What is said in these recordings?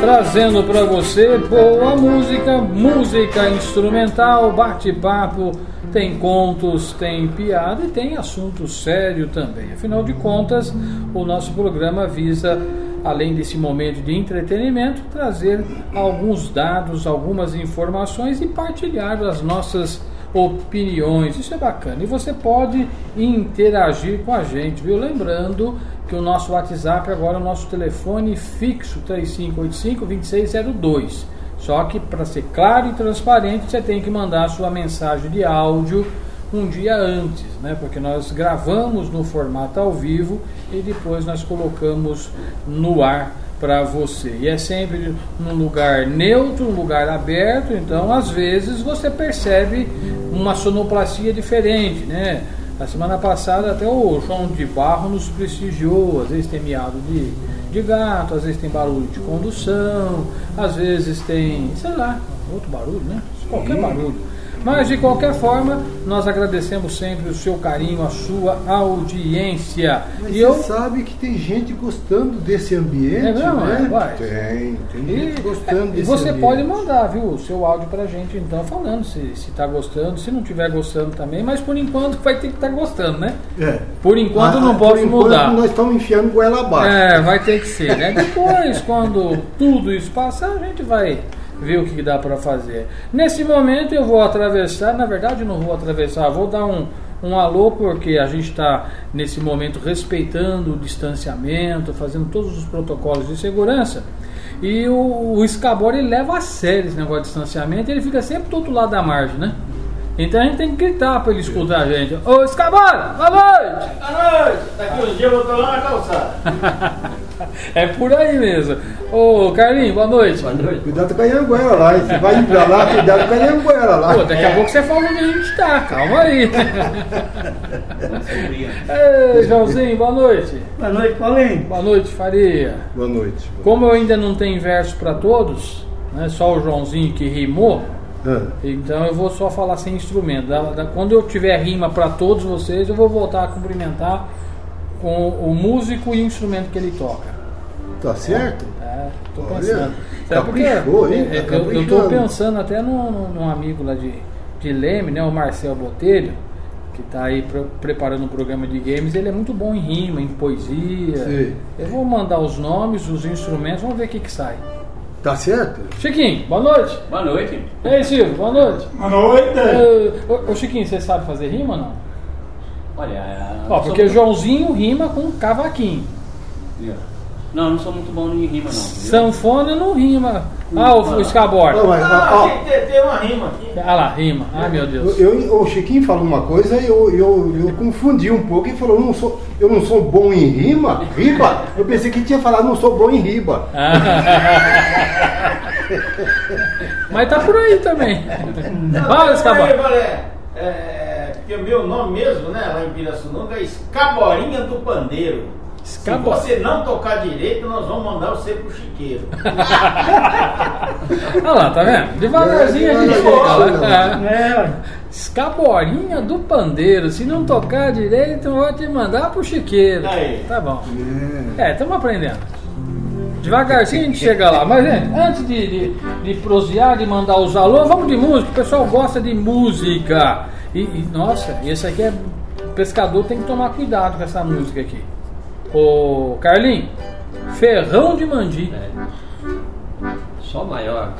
trazendo para você boa música, música instrumental, bate-papo, tem contos, tem piada e tem assunto sério também. Afinal de contas, o nosso programa visa além desse momento de entretenimento, trazer alguns dados, algumas informações e partilhar as nossas opiniões. Isso é bacana. E você pode interagir com a gente, viu? Lembrando que o nosso WhatsApp agora é o nosso telefone fixo 3585-2602. Só que para ser claro e transparente, você tem que mandar a sua mensagem de áudio um dia antes, né? Porque nós gravamos no formato ao vivo e depois nós colocamos no ar para você. E é sempre num lugar neutro, um lugar aberto, então às vezes você percebe uma sonoplastia diferente, né? A semana passada até o João de Barro nos prestigiou, às vezes tem miado de, de gato, às vezes tem barulho de condução, às vezes tem, sei lá, outro barulho, né? Qualquer barulho. Mas de qualquer forma, nós agradecemos sempre o seu carinho, a sua audiência. Mas e você eu... sabe que tem gente gostando desse ambiente, é mesmo, né? Vai. Tem, tem gente e, gostando desse você ambiente. pode mandar, viu, o seu áudio pra gente então, falando se está gostando, se não estiver gostando também, mas por enquanto vai ter que estar tá gostando, né? É. Por enquanto ah, não pode mudar. nós estamos enfiando goela abaixo. É, vai ter que ser, né? Depois, quando tudo isso passar, a gente vai ver o que dá para fazer. Nesse momento eu vou atravessar, na verdade não vou atravessar, vou dar um, um alô porque a gente está nesse momento respeitando o distanciamento, fazendo todos os protocolos de segurança. E o, o ele leva a sério esse negócio de distanciamento, ele fica sempre do outro lado da margem, né? Então a gente tem que gritar para ele escutar a gente. Ô Escabora, boa noite! Boa noite! Daqui uns dias eu vou lá na calçada. é por aí mesmo. Ô Carlinhos, boa noite. Boa noite. Cuidado com a Anguera lá, você vai ir pra lá, cuidado com a Anguera lá. Pô, daqui a pouco você fala onde a gente tá, calma aí. Ei, Joãozinho, boa noite. Boa noite, Paulinho. Boa noite, Faria. Boa noite. Como eu ainda não tenho verso para todos, né, só o Joãozinho que rimou, é. Então eu vou só falar sem instrumento. Da, da, quando eu tiver rima para todos vocês, eu vou voltar a cumprimentar com o músico e o instrumento que ele toca. Tá certo? É, tô Olha, pensando. Caprichou, hein? É, tá eu, eu tô pensando até num, num, amigo lá de, de Leme, né, o Marcel Botelho, que está aí pre preparando um programa de games. Ele é muito bom em rima, em poesia. Sim. Eu vou mandar os nomes, os instrumentos, vamos ver o que, que sai. Tá certo? Chiquinho, boa noite. Boa noite. Ei, Silvio, boa noite. Boa noite. Ô, Chiquinho, você sabe fazer rima ou não? Olha, Ó, porque o Joãozinho rima com cavaquinho. Não, não sou muito bom em rima, não. Sanfona não rima. Ah, o, o Escabor. Não, mas, ah, ó, tem, tem uma rima aqui. Ah lá, rima. Ai, meu Deus. Eu, eu, o Chiquinho falou uma coisa e eu, eu, eu confundi um pouco e falou, não sou, eu não sou bom em rima? Riba? Eu pensei que tinha falado, não sou bom em riba. mas tá por aí também. Fala, Escabor. É, porque o meu nome mesmo, né, lá em Pirassununga é Escaborinha do Pandeiro. Se você não tocar direito, nós vamos mandar você pro chiqueiro. Olha lá, tá vendo? Devagarzinho a gente chega lá. É. Escaborinha do pandeiro. Se não tocar direito, eu vou te mandar pro chiqueiro. Aí. Tá bom. É, estamos aprendendo. Devagarzinho a gente chega lá. Mas, gente, antes de, de, de prosear, de mandar os alô, vamos de música. O pessoal gosta de música. E, e nossa, esse aqui é. O pescador tem que tomar cuidado com essa música aqui. Ô, Carlinhos, ferrão de mandi. É. Só maior.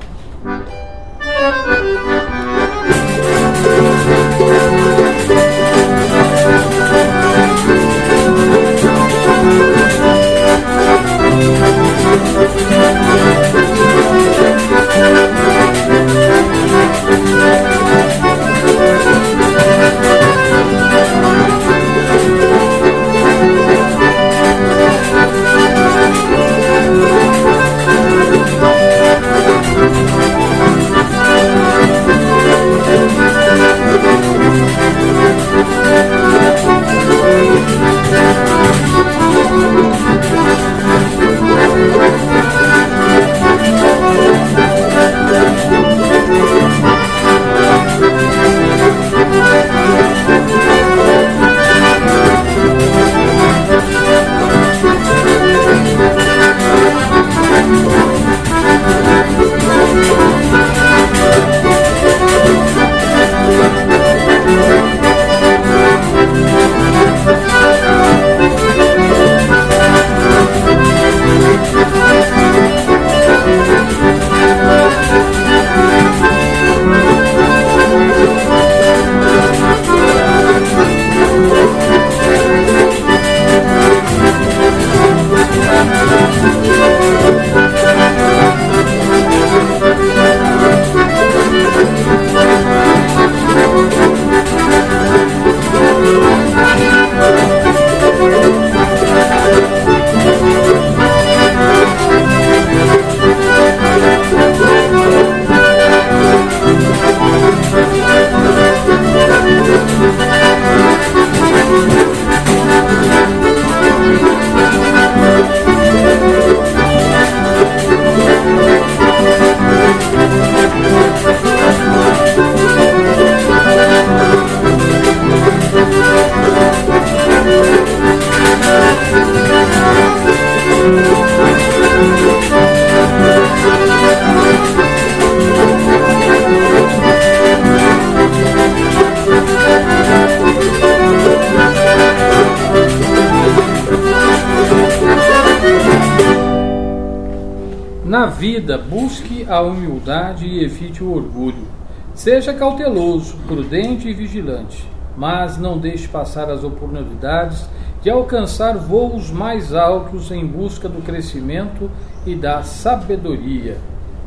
A humildade e evite o orgulho. Seja cauteloso, prudente e vigilante, mas não deixe passar as oportunidades de alcançar voos mais altos em busca do crescimento e da sabedoria.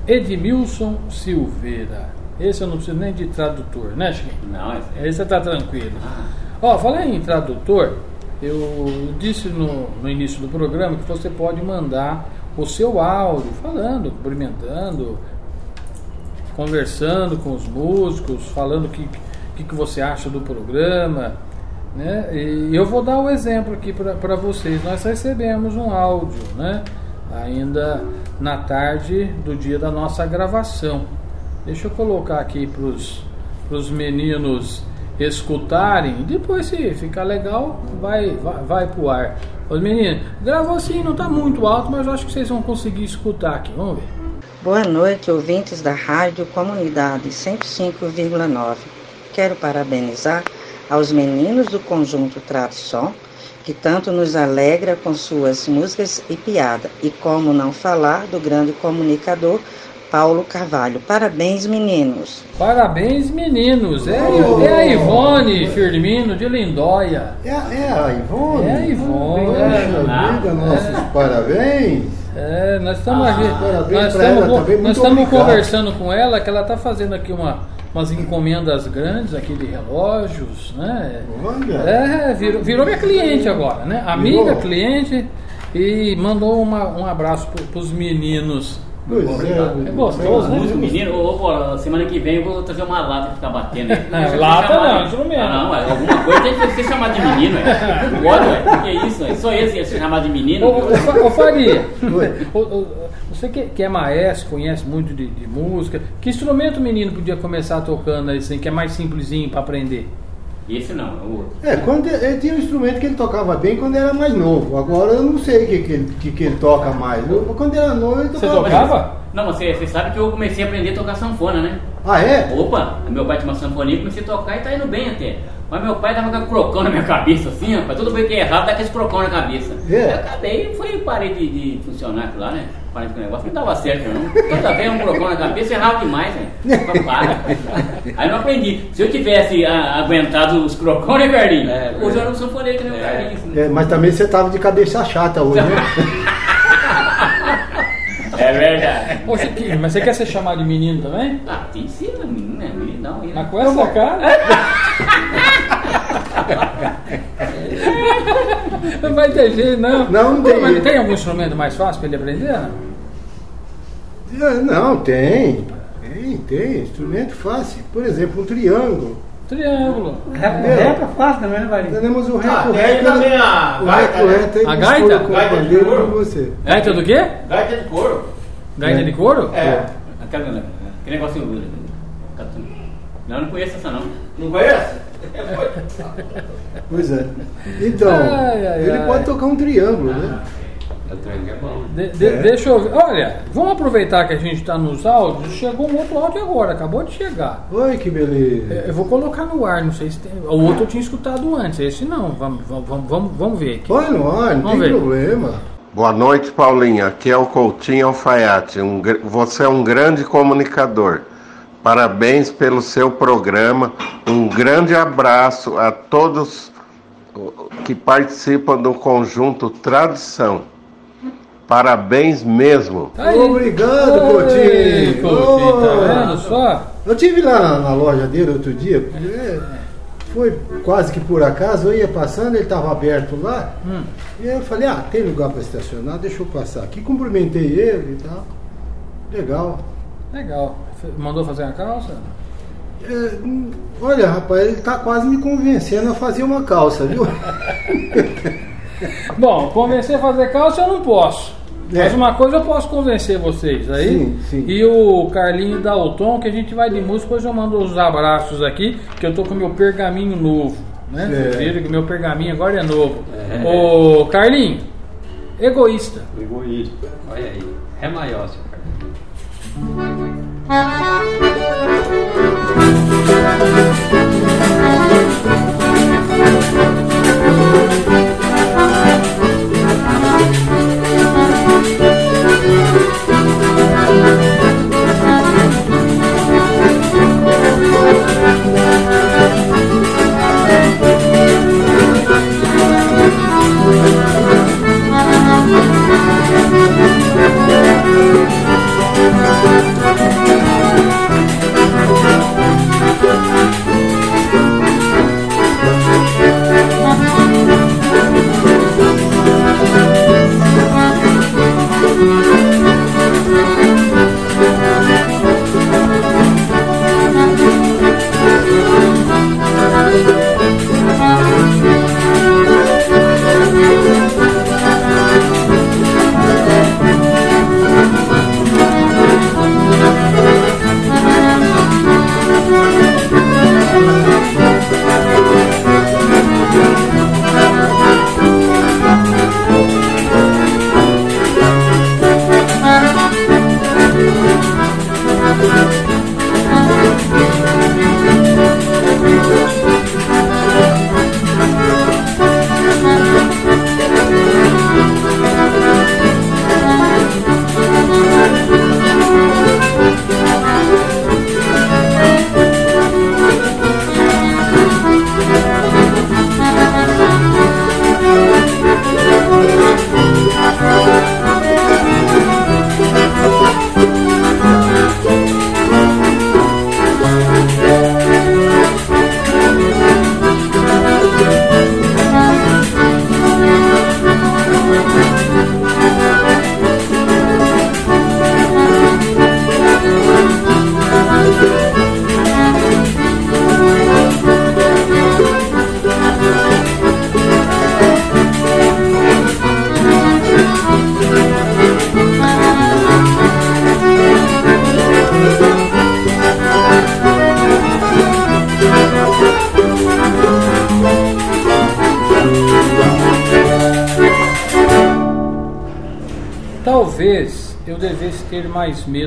Edmilson Silveira. Esse eu não preciso nem de tradutor, né, Chiquinho? Não, esse, esse tá tranquilo. Ah. Ó, falei em tradutor, eu disse no, no início do programa que você pode mandar o seu áudio falando, cumprimentando, conversando com os músicos, falando o que, que, que você acha do programa. Né? E eu vou dar o um exemplo aqui para vocês. Nós recebemos um áudio, né? ainda na tarde do dia da nossa gravação. Deixa eu colocar aqui para os meninos escutarem. Depois, se ficar legal, vai, vai, vai pro ar. Os meninos, gravou assim, não está muito alto, mas eu acho que vocês vão conseguir escutar aqui. Vamos ver. Boa noite, ouvintes da Rádio Comunidade 105,9. Quero parabenizar aos meninos do conjunto Tradição, que tanto nos alegra com suas músicas e piada, e como não falar do grande comunicador Paulo Carvalho. Parabéns, meninos. Parabéns, meninos. É, oh. é a Ivone Firmino de Lindóia. É, é a Ivone? É a Ivone. Poxa vida, nossos é. parabéns. É, nós estamos ah, aqui. Nós estamos, nós estamos conversando com ela que ela está fazendo aqui uma, umas encomendas grandes aqui de relógios, né? Olha. É, virou, virou minha cliente agora, né? Amiga, virou. cliente e mandou uma, um abraço para os meninos Pois é, é gostoso, né? Músico menino, ô, pô, semana que vem eu vou trazer uma lata pra ficar batendo. É, lata não, instrumento. Ah, não, alguma coisa tem que ser chamado de menino, é. Não pode, ué. O que é isso? É só esse ia ser chamado de menino. Ô, ô, Faria, você que, que, é maestro, conhece muito de, de, música, que instrumento o menino podia começar tocando assim, que é mais simplesinho para aprender? Esse não, é o outro. É, quando ele, tinha um instrumento que ele tocava bem quando era mais novo. Agora eu não sei o que, que, ele, que, que ele toca mais. Eu, quando era novo ele tocava. Você tocava? Não, você, você sabe que eu comecei a aprender a tocar sanfona, né? Ah, é? Opa, meu pai tinha uma sanfoninha, comecei a tocar e tá indo bem até. Mas meu pai tava com crocão na minha cabeça, assim, rapaz. Tudo bem que é errado, dá aqueles crocão na cabeça. É. Eu acabei, foi, parei de, de funcionar aquilo lá, né? Parei com o negócio, não dava certo, não. Toda vez um crocão na cabeça, errava demais, né? Para. Aí eu não aprendi. Se eu tivesse a, aguentado os crocões, né, Carlinhos? É, hoje eu era um sanfoneiro que nem o é. Carlinhos. Né? É, mas também você tava de cabeça chata hoje, né? É verdade. Poxa, que, mas você quer ser chamado de menino também? Ah, tem sim, menino, é menino não. Mas com essa cara? não vai ter jeito, não. Não, não tem. Mas tem algum instrumento mais fácil para ele aprender? Não, não tem. Tem, tem. Instrumento fácil. Por exemplo, um triângulo. Triângulo. Reco, reco é fácil também, né, Varinho? Temos o reco, ah, reco. também a o reco, reco. A gaita? Gaita de couro. Você. Gaita do quê? Gaita de couro. Gaita é. de couro? É. Aquele, aquele negocinho. Não, não conheço essa não. Não conhece? Pois é. Então, ai, ai, ele ai. pode tocar um triângulo, né? É bom. De, de, é. Deixa eu ver. Olha, vamos aproveitar que a gente está nos áudios. Chegou um outro áudio agora, acabou de chegar. Oi, que beleza. É, eu vou colocar no ar, não sei se tem. O outro eu tinha escutado antes, esse não. Vamos, vamos, vamos, vamos ver aqui. Põe no ar, não vamos tem ver. problema. Boa noite, Paulinha. Aqui é o Coutinho Alfaiate. Um, você é um grande comunicador. Parabéns pelo seu programa. Um grande abraço a todos que participam do conjunto Tradição. Parabéns mesmo. Tá Obrigado, Coutinho. Coutinho, tá vendo só? Eu tive lá na loja dele outro dia. É, foi quase que por acaso, eu ia passando, ele estava aberto lá. Hum. E eu falei, ah, tem lugar para estacionar, deixa eu passar aqui. Cumprimentei ele e tal. Legal. Legal. Mandou fazer a calça? É, olha, rapaz, ele está quase me convencendo a fazer uma calça, viu? Bom, convencer a fazer calça eu não posso. É. Mas uma coisa eu posso convencer vocês aí. Sim, sim. E o Carlinho Dalton, que a gente vai de música, depois eu mando os abraços aqui, que eu tô com meu pergaminho novo. Né? É. Vocês viram que meu pergaminho agora é novo. É. Ô Carlinho, egoísta. Egoísta. Olha aí. É maior, seu Carlinho. Thank you.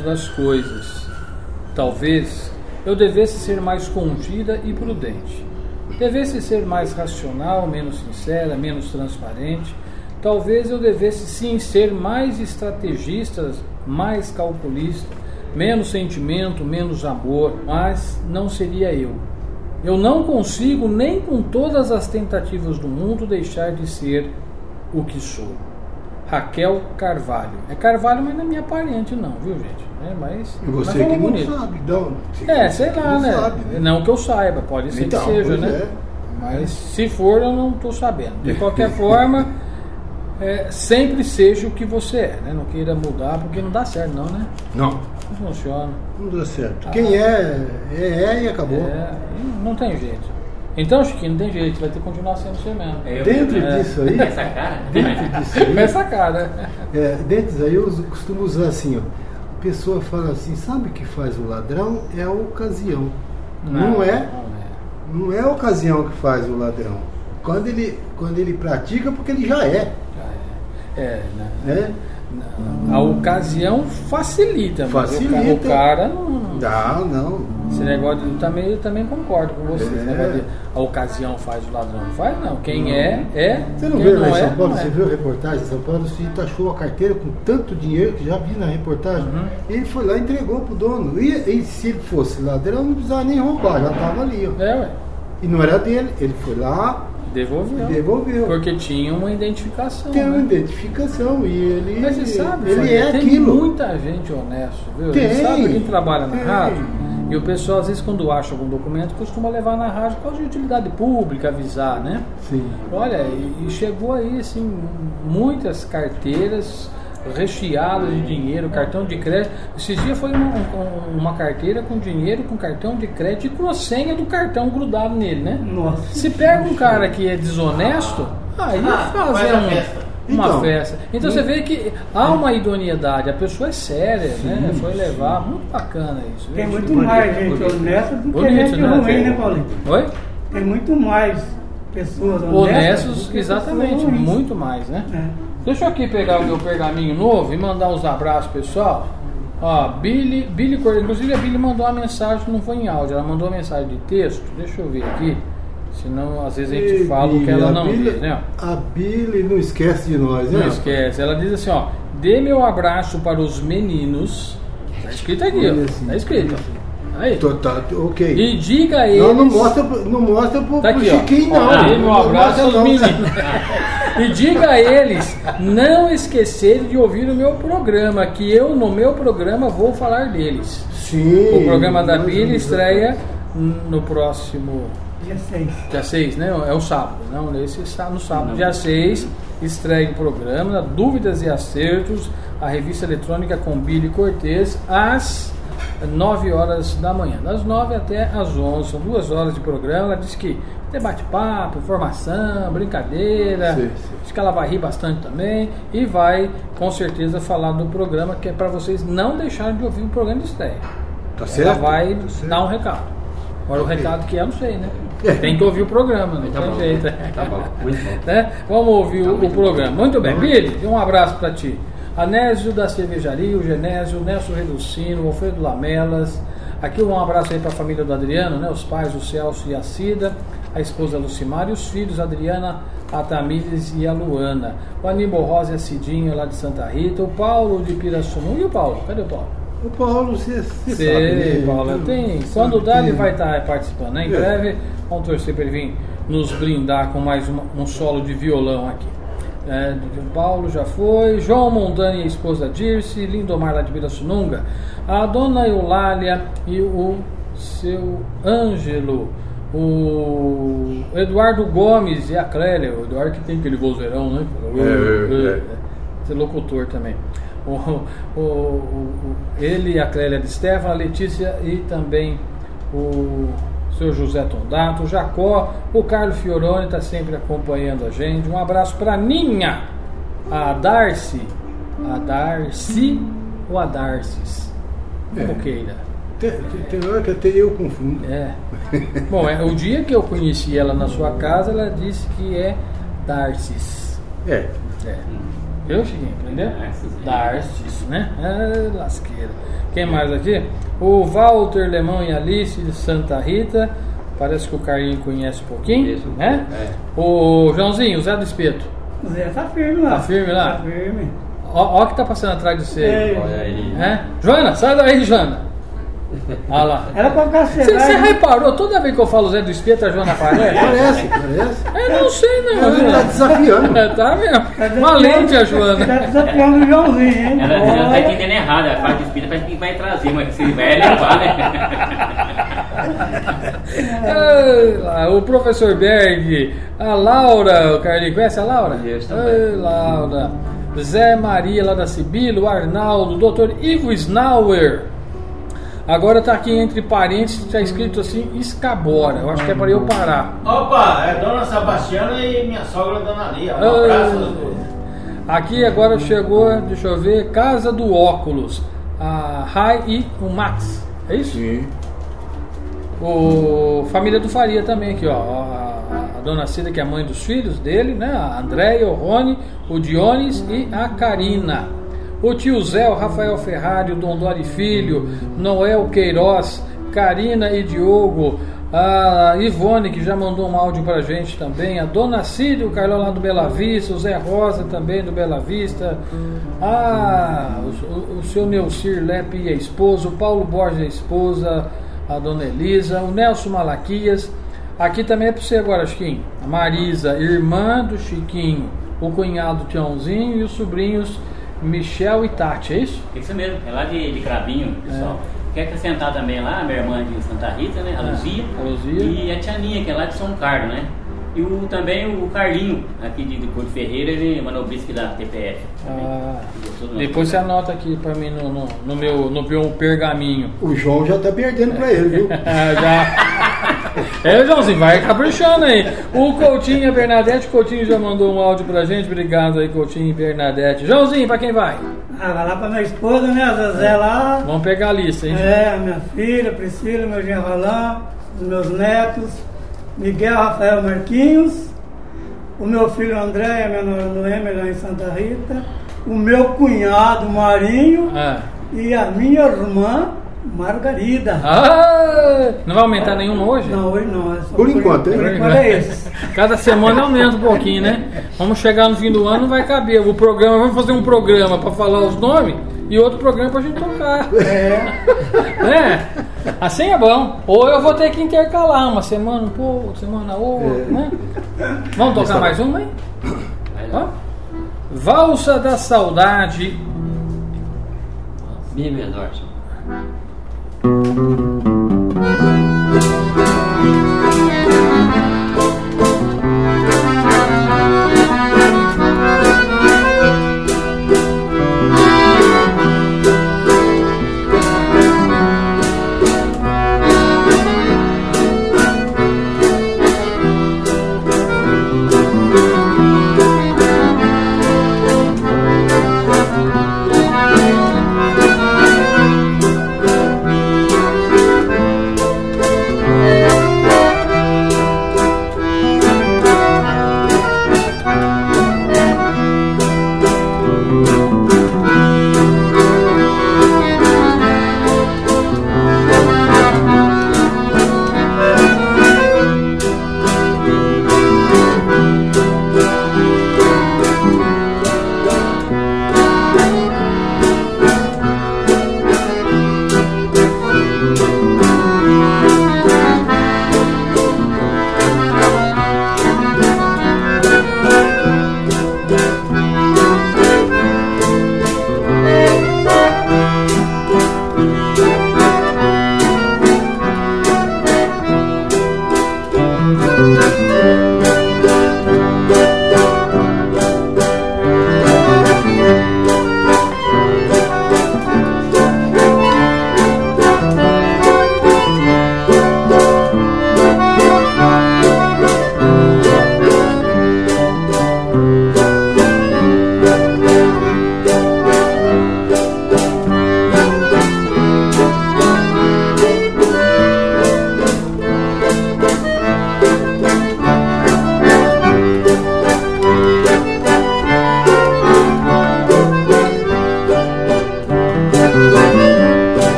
Das coisas. Talvez eu devesse ser mais contida e prudente. Devesse ser mais racional, menos sincera, menos transparente. Talvez eu devesse sim ser mais estrategista, mais calculista, menos sentimento, menos amor, mas não seria eu. Eu não consigo, nem com todas as tentativas do mundo, deixar de ser o que sou. Raquel Carvalho. É Carvalho, mas não é minha parente, não, viu, gente? É, mas. E você mas que não bonito. sabe, não. É, sei lá, né? sabe, né? Não que eu saiba, pode ser Então, que seja, né? é. Mas se for, eu não estou sabendo. De qualquer forma, é, sempre seja o que você é, né? Não queira mudar, porque não dá certo, não, né? Não, Não funciona. não dá certo. Quem é, é, é e acabou. É, não tem jeito. Então, Chiquinho, não tem jeito, vai ter que continuar sendo você mesmo. Eu Dentro também. disso aí, Essa cara? dentro disso aí, essa cara. é, dentro disso aí eu uso- costumo usar assim, ó. A pessoa fala assim, sabe o que faz o ladrão? É a ocasião. Não, é, Não é. não é a ocasião que faz o ladrão. Quando ele, quando ele pratica, porque ele já é. Já é. É, né? Né? A ocasião facilita, mas o ca- Facilita. o cara não. não- Não, não. Esse negócio eu também, eu também concordo com você. É. de a ocasião faz o ladrão. Não faz, não. Quem é, é. Você não viu lá em é, São Paulo? não Você é. viu a reportagem em São Paulo? O sujeito achou a carteira com tanto dinheiro, que já vi na reportagem. Uhum. Ele foi lá e entregou pro dono. E, e se ele fosse ladrão, não precisava nem roubar, já estava ali. Ó. É, ué. E não era dele. Ele foi lá Devolveu. devolveu. Porque tinha uma identificação. Tem uma né? identificação e ele, Mas você sabe, ele Fábio, é tem aquilo. muita gente honesta, viu? Tem, Você sabe quem trabalha na tem. rádio? E o pessoal, às vezes, quando acha algum documento, costuma levar na rádio por causa de utilidade pública, avisar, né? Sim. Olha, e, e chegou aí, assim, muitas carteiras recheadas de dinheiro, cartão de crédito. Esses dias foi uma, um- uma carteira com dinheiro, com cartão de crédito e com a senha do cartão grudado nele, né? Nossa. Se pega um cara que é desonesto, aí Ah, fazer faz um- festa. Uma Então, festa. Então você vê que há uma idoneidade, a pessoa é séria, né? Foi levar, muito bacana isso. Tem muito Bonito, mais gente bonito. honesta do que Bonito, gente né? ruim, né, Paulinho? Oi? Tem muito mais pessoas honestas. Honestos, exatamente, muito mais, né? É. Deixa eu aqui pegar o meu pergaminho novo e mandar uns abraços, pessoal. Ó, Billy, Billy Cordeiro, inclusive a Billy mandou uma mensagem, não foi em áudio, ela mandou uma mensagem de texto. Deixa eu ver aqui, senão às vezes a gente E- fala o que ela não Billy- diz, né? A Billy não esquece de nós, né? Não esquece. Ela diz assim, ó, dê meu abraço para os meninos. Tá escrito aqui, ó. assim. Tá escrito. Aí. Tô- tá, ok. E diga a eles. Não, não mostra, pro- não mostra pro, Tá pro aqui, ó. Chiquinho, Ó, não. dê meu abraço aos não. meninos. E diga a eles não esquecerem de ouvir o meu programa, que eu no meu programa vou falar deles. Sim. O programa da Billy estreia no próximo Dia 6. Dia 6, né? É o sábado. Não, nesse sá- no sábado, dia 6, estreia o programa Dúvidas e Acertos, a revista eletrônica com Billy Cortez, às 9 horas da manhã. Das 9 até às 11, são duas horas de programa. Ela diz que tem bate-papo, informação, brincadeira. Sim, sim. Diz que ela vai rir bastante também e vai, com certeza, falar do programa que é para vocês não deixarem de ouvir o programa de estreia. Tá Ela certo? vai Tá certo. dar um recado. Agora o recado que é, não sei, né? É. Tem que ouvir o programa, não Tá tem bom. jeito. Tá bom, muito bom. Né? Vamos ouvir o, o muito programa. Muito bem, Billy, um abraço para ti. Anésio da Cervejaria, o Genésio, o Nelson Reducino, o Alfredo Lamelas. Aqui um abraço aí para a família do Adriano, né? Os pais, o Celso e a Cida, a esposa Lucimar e os filhos, a Adriana, a Tamires e a Luana. O Aníbal Rosa e a Cidinha lá de Santa Rita, o Paulo de Pirassununga. E o Paulo? Cadê o Paulo? O Paulo, você sabe, né? Paulo, tem. Quando que- ele vai estar participando. Né? Em É. breve, vamos torcer para ele vir nos brindar com mais uma- um solo de violão aqui. É, o Paulo já foi, João Mondani e a esposa Dirce, Lindomar lá de Pirassununga, a dona Eulália e o seu Ângelo, o Eduardo Gomes e a Clélia, o Eduardo que tem aquele vozeirão, né? É, é. Ser locutor também. O, o- o- ele a Clélia de Stefan, a Letícia e também o seu José Tondato, o Jacó, o Carlos Fioroni está sempre acompanhando a gente. Um abraço para Ninha, a Darcy, a Darcy ou a Darcis, como É. queira. Tem, tem, tem hora que até eu confundo. É. Bom, é, o dia que eu conheci ela na sua casa, ela disse que é Darcis. É. É. Eu, Chiquinho, entendeu? Darcis, né? Ah, lasqueira. Quem mais aqui? O Walter Lemão e Alice de Santa Rita. Parece que o Carlinho conhece um pouquinho, Isso, né? é. O Joãozinho, o Zé do Espeto. O Zé tá firme lá. Tá firme lá? Tá firme. Ó, ó o que tá passando atrás de você. aí. É. Olha aí. É? Joana, sai daí, Joana. Olha lá. Era pra ficar Você, você chegando. reparou, toda vez que eu falo Zé do Espeto, a Joana aparece? Parece, parece. Eu não sei, Mas ele tá desafiando. É, tá mesmo. Valente a Joana. Tá desafiando o Joãozinho, hein? Ela, ela tá entendendo errado, a parte espírita parece que vai trazer, mas se vai levar, né? O professor Berg, a Laura, o Carlinhos, conhece a Laura? Ai, Laura. Zé Maria lá da Sibila, o Arnaldo, o doutor Ivo Snauer. Agora tá aqui entre parênteses, tá escrito assim, Escabora. Eu acho que é para eu parar. Opa, é Dona Sebastiana e minha sogra Dona Lia. Um abraço às duas. Aqui agora chegou, deixa eu ver, Casa do Óculos. A Rai e o Max. É isso? Sim. O família do Faria também aqui, ó. A, a dona Cida, que é a mãe dos filhos dele, né? A Andréia, o Rony, o Dionis e a Karina. O tio Zé, o Rafael Ferrari, o Dondori Filho, Noel Queiroz, Karina e Diogo, a Ivone, que já mandou um áudio pra gente também, a Dona Cida, o Carlão lá do Bela Vista, o Zé Rosa também do Bela Vista, o, o, o seu Neucir Lepe e a esposa, o Paulo Borges e a esposa, a Dona Elisa, o Nelson Malaquias. Aqui também é para você agora, Chiquinho. A Marisa, irmã do Chiquinho, o cunhado Tiãozinho e os sobrinhos Michel e Tati, é isso? Isso mesmo, é lá de, de Cravinho, pessoal. Quer acrescentar também lá, minha irmã de Santa Rita, né? A É, Luzia. a Luzia. E a Tia Ninha, que é lá de São Carlos, né? E o, também o Carlinho, aqui de, de Porto Ferreira, ele é manobrista da TPF. Ah, Gostou do nosso depois você anota aqui para mim no, no, no meu, no meu pergaminho. O João já tá perdendo pra ele, viu? Ah, já. É, Joãozinho, vai caprichando aí. O Coutinho e a Bernadette. O Coutinho já mandou um áudio pra gente. Obrigado aí, Coutinho e Bernadette. Joãozinho, pra quem vai? Ah, vai lá pra minha esposa, né? A Zezé lá. Vamos pegar a lista, hein? É, a minha filha, Priscila, meu genro Alain, os meus netos, Miguel, Rafael Marquinhos, o meu filho André, a minha nora Noemi lá em Santa Rita, o meu cunhado Marinho Ah. e a minha irmã Margarida. Ah, não vai aumentar nenhuma hoje? Não, hoje não. É Por enquanto, hein? Por enquanto é esse. Cada semana aumenta um pouquinho, né? Vamos chegar no fim do ano, não vai caber. O programa, vamos fazer um programa para falar os nomes e outro programa pra gente tocar. É, né? Assim é bom. Ou eu vou ter que intercalar uma semana um pouco, semana outra, né? Vamos tocar mais uma, hein? Ó. Valsa da Saudade. Mi menor. Valsa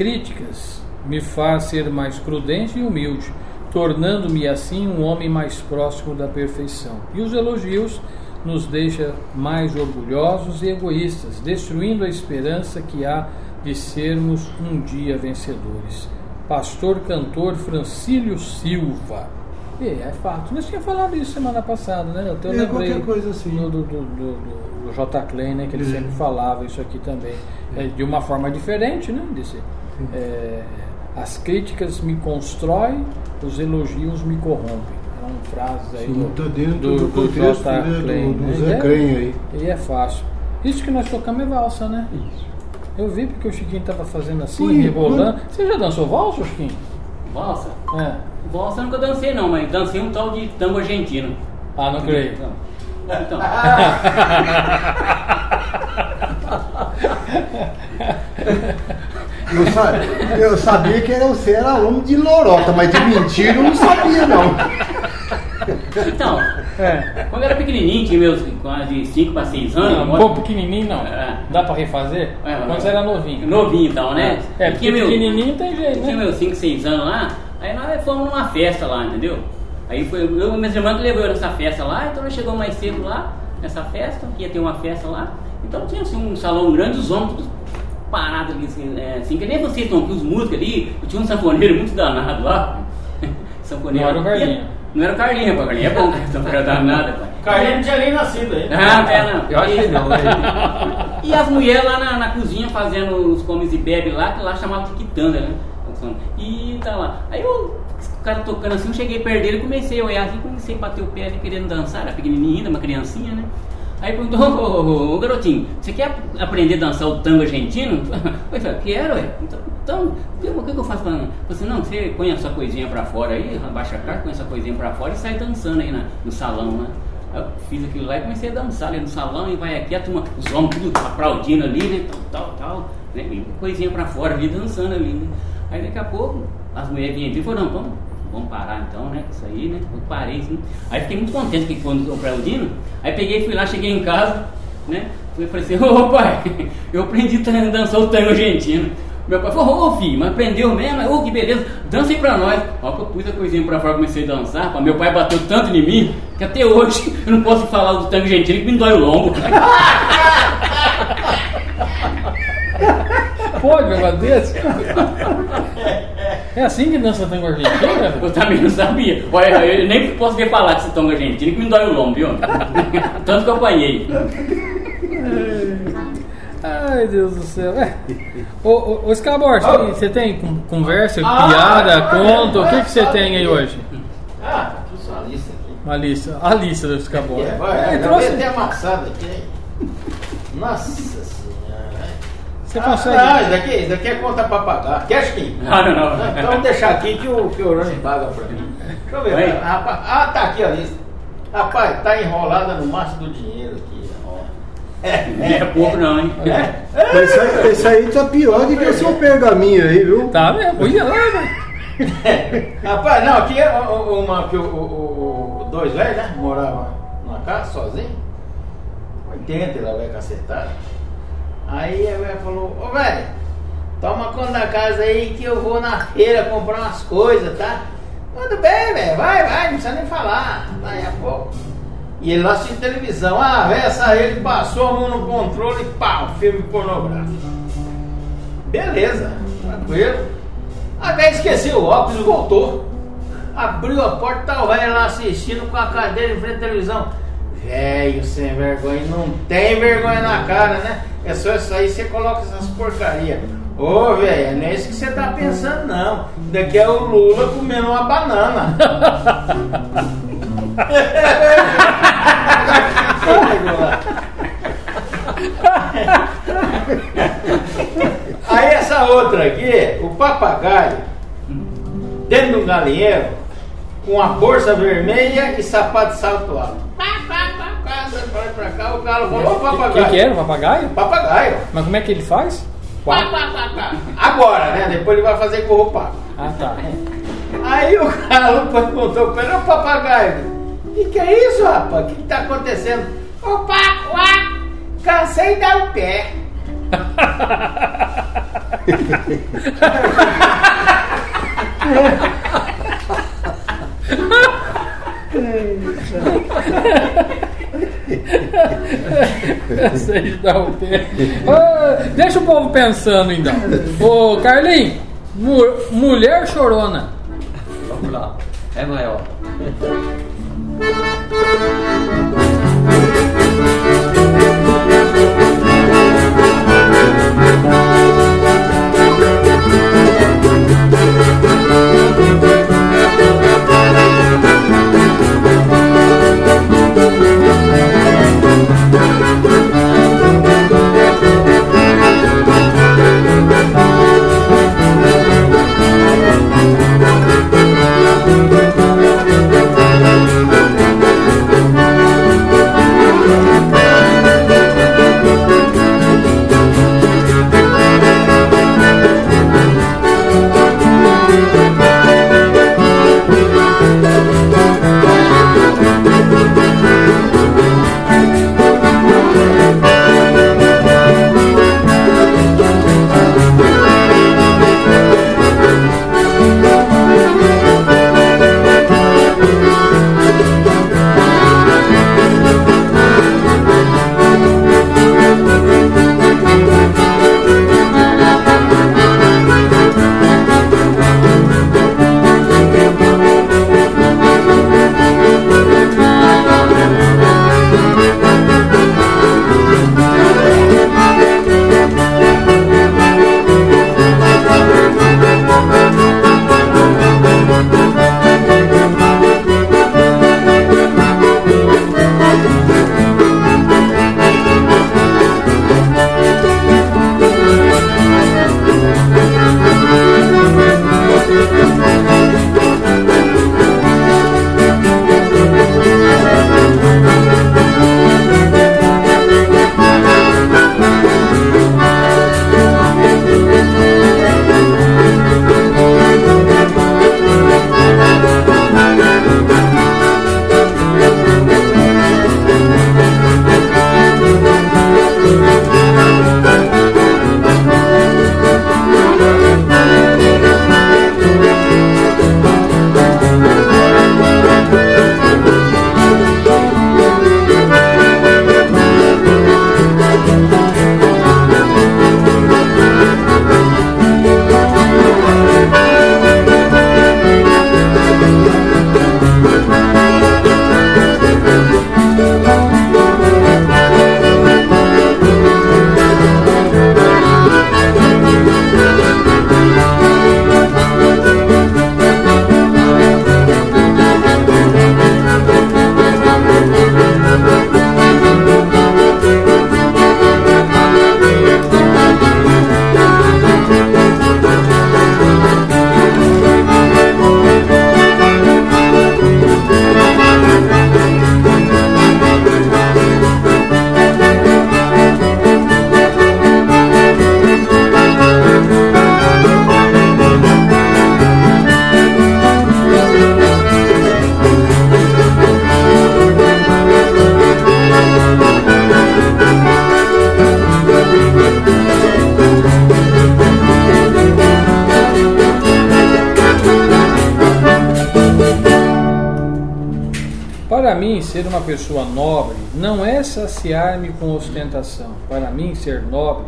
críticas me faz ser mais prudente e humilde, tornando-me assim um homem mais próximo da perfeição. E os elogios nos deixa mais orgulhosos e egoístas, destruindo a esperança que há de sermos um dia vencedores. Pastor cantor Francílio Silva. E é fato. Nós tínhamos falado isso semana passada, né? Eu é, lembrei qualquer coisa assim. do, do, do, do J. Klein, né? Que ele é. sempre falava isso aqui também. É, de uma forma diferente, né? Desse, é, as críticas me constroem, os elogios me corrompem são frases aí Sim, do, dentro do, do, do contexto J. Né, Klein, do, do Zé é, aí. E é fácil. Isso que nós tocamos é valsa, né? Isso. Eu vi porque o Chiquinho estava fazendo assim, Ui, rebolando. Você já dançou valsa, Chiquinho? Valsa? É. Valsa eu nunca dancei não, mas dancei um tal de tango argentino. Ah, não creio. Então. então. Eu, sabia, eu sabia que era, você era homem de lorota, mas de mentira eu não sabia não. Então, é. quando eu era pequenininho, tinha meus quase 5 para 6 anos. Não, um pouco pequenininho não. É. Dá para refazer? É, quando você era novinho. Novinho então, né? É, porque meu, pequenininho tem jeito, né? Tinha meus 5, 6 anos lá, aí nós fomos numa festa lá, entendeu? Aí foi eu e minha irmã que levou eu nessa festa lá, então nós chegamos mais cedo lá, nessa festa, que ia ter uma festa lá. Então tinha assim um salão grande, os homens tudo parados ali, assim, é, assim, que nem vocês estão aqui, os músicos ali, tinha um sanfoneiro muito danado lá. sanfoneiro. Não era o Carlinhos. Não era o Carlinhos, pô, Carlinhos é bom, sanfoneiro danado, pai. Carlinhos não tinha nem nascido ainda. Ah, não, é, não. Eu acho que não. Né? e as mulheres lá na, na, cozinha fazendo os comes e bebe lá, que lá chamava de quitanda, né? E tá lá. Aí eu o cara tocando assim, eu cheguei perto dele e comecei a olhar assim, comecei a bater o pé ali querendo dançar, era pequenininha ainda, uma criancinha, né? Aí perguntou, ô, ô, ô, garotinho, você quer aprender a dançar o tango argentino? Eu falei, quero, ué. Então, então o que, que eu faço pra... Você, não, você põe a sua coisinha pra fora aí, abaixa a cara, põe a sua coisinha pra fora e sai dançando aí na, no salão, né? Eu fiz aquilo lá e comecei a dançar ali no salão e vai aqui, a turma, os homens tudo aplaudindo ali, né? Tal, tal, tal. Né? Coisinha pra fora ali, dançando ali, né? Aí daqui a pouco, as mulheres vinham e falaram, vamos vamos parar então, né? Isso aí, né? Eu parei assim. Aí fiquei muito contente que quando eu aplaudindo. Aí peguei, fui lá, cheguei em casa, né? Fui falei assim, ô pai, eu aprendi a dançar o tango argentino. Meu pai falou, ô filho, mas aprendeu mesmo? Ô, que beleza, dança aí pra nós. Ó, que eu pus a coisinha pra fora, comecei a dançar. Pá. Meu pai bateu tanto em mim que até hoje eu não posso falar do tango argentino que me dói o lombo. Pode, negócio desse? É assim que dança tango argentino? Eu também não sabia. Olha, eu nem posso ver falar desse tango argentino que me dói o lombo, viu? Tanto que eu apanhei. Ai, Deus do céu. É. Ô, ô, ô Scabor, você tem conversa, ah, piada, ah, conta? o que, que você tem aí hoje? Ah, trouxe uma lista aqui. Uma lista. A lista do Scabor. É, vai, é, trouxe... até amassado aqui. Nossa você ah, consegue. Não, isso daqui, daqui é conta pra pagar. Quer, Chiquinho? Não, não, não. Então vamos deixar aqui que o, que o Rony paga pra mim. Deixa eu ver. Aí. Rapaz, ah, tá aqui a lista. Rapaz, tá enrolada no máximo do dinheiro aqui. É, é, é pouco não, hein? É. é. Esse, aí, esse aí tá pior do que o seu pergaminho aí, viu? Tá mesmo, olha lá, velho. Rapaz, não, aqui é uma que o, o, o dois velhos, né? Moravam numa casa sozinho. 80 lá vai cacetada. Aí a velha falou, ô velho, toma conta da casa aí que eu vou na feira comprar umas coisas, tá? Tudo bem, velho, vai, vai, não precisa nem falar, daí a pouco. E ele lá assistindo televisão, ah, a velha saiu, ele passou a mão no controle e pá, um filme pornográfico. Beleza, tranquilo. A velha esqueceu o óculos voltou. Abriu a porta, tá o velho lá assistindo com a cadeira em frente à televisão. Velho sem vergonha, não tem vergonha na cara, né? É só isso aí, você coloca essas porcaria. Ô, velho, não é isso que você tá pensando, não. Daqui é o Lula comendo uma banana. aí essa outra aqui, o papagaio, dentro do galinheiro, com a bolsa vermelha e sapato salto alto vai pra cá, o volta pro papagaio. O que, que era? Papagaio? Papagaio. Mas como é que ele faz? Pá, pá, pá, pá. Agora, né? Depois ele vai fazer com o papo. Ah, tá. Aí o galo perguntou para o papagaio: O que, que é isso, rapaz? O que, que tá acontecendo? O papo, Cansei de dar o pé. Vocês dão pé. Ah, deixa o povo pensando então. Ô Carlinhos, mu mulher chorona. Vamos lá. É maior. ser uma pessoa nobre não é saciar-me com ostentação. Para mim, ser nobre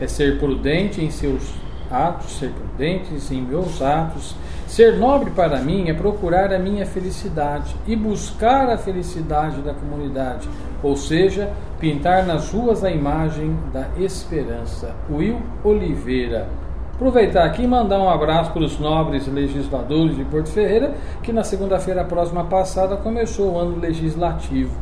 é ser prudente em seus atos, ser prudente em meus atos. Ser nobre para mim é procurar a minha felicidade e buscar a felicidade da comunidade, ou seja, pintar nas ruas a imagem da esperança. Will Oliveira. Aproveitar aqui e mandar um abraço para os nobres legisladores de Porto Ferreira, que na segunda-feira próxima passada começou o ano legislativo.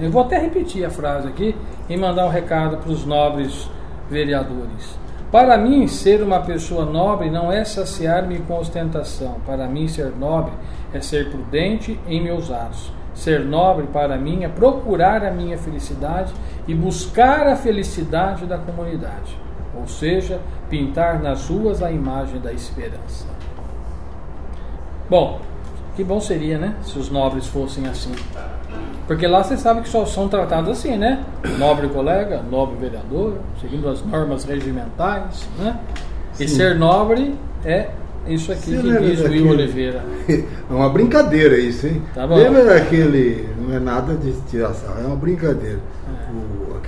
Eu vou até repetir a frase aqui e mandar um recado para os nobres vereadores. Para mim, ser uma pessoa nobre não é saciar-me com ostentação. Para mim, ser nobre é ser prudente em meus atos. Ser nobre para mim é procurar a minha felicidade e buscar a felicidade da comunidade ou seja, pintar nas ruas a imagem da esperança. Bom, Que bom seria, né? Se os nobres fossem assim. Porque lá você sabe que só são tratados assim, né? Nobre colega, nobre vereador, seguindo as normas regimentais, né? E Sim. ser nobre é isso aqui Você que lembra diz Will Oliveira. É uma brincadeira isso, hein? Tá bom. Lembra daquele. Não é nada de tiração, é uma brincadeira.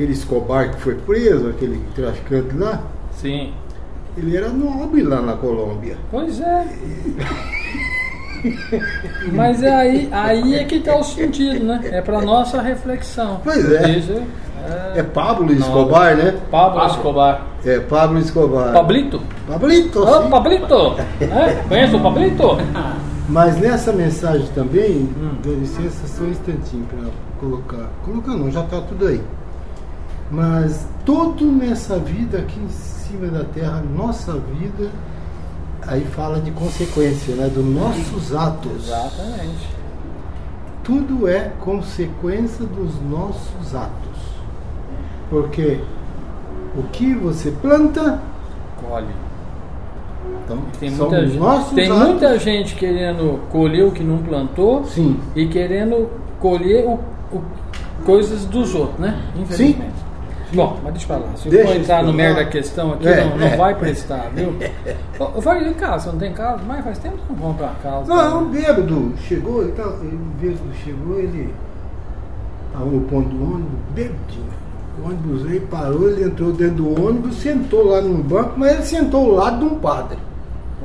É. Aquele Escobar que foi preso, aquele traficante lá, Sim. ele era nobre lá na Colômbia. Pois é. Mas é aí, aí é que está o sentido, né? É para nossa reflexão. Pois é. Isso É Pablo Escobar, né? Pablo Escobar. É Pablo Escobar. Pablito? Pablito, Ô, sim. Pablito! É? Conhece o Pablito? Mas nessa mensagem também, Hum. dá licença só um instantinho para colocar. Colocar não, já está tudo aí. Mas tudo nessa vida aqui em cima da terra, nossa vida, aí fala de consequência, né? Dos nossos atos. Exatamente. Tudo é consequência dos nossos atos. Porque o que você planta, Colhe. então, Tem, muita, gente, tem atos. muita gente querendo colher o que não plantou Sim. e querendo colher o, o- coisas dos outros, né? Infelizmente. Bom, mas deixa eu falar. Se Deixa for entrar no merda questão aqui, É, não, não é. vai prestar, viu? Eu falei, casa, você não tem casa? Mas faz tempo que não compra uma casa. Não, um cara. bêbado chegou, ele, tava, ele um bêbado chegou, ele estava no ponto do ônibus, bebidinho. O ônibus veio, parou, ele entrou dentro do ônibus, sentou lá no banco, mas ele sentou ao lado de um padre.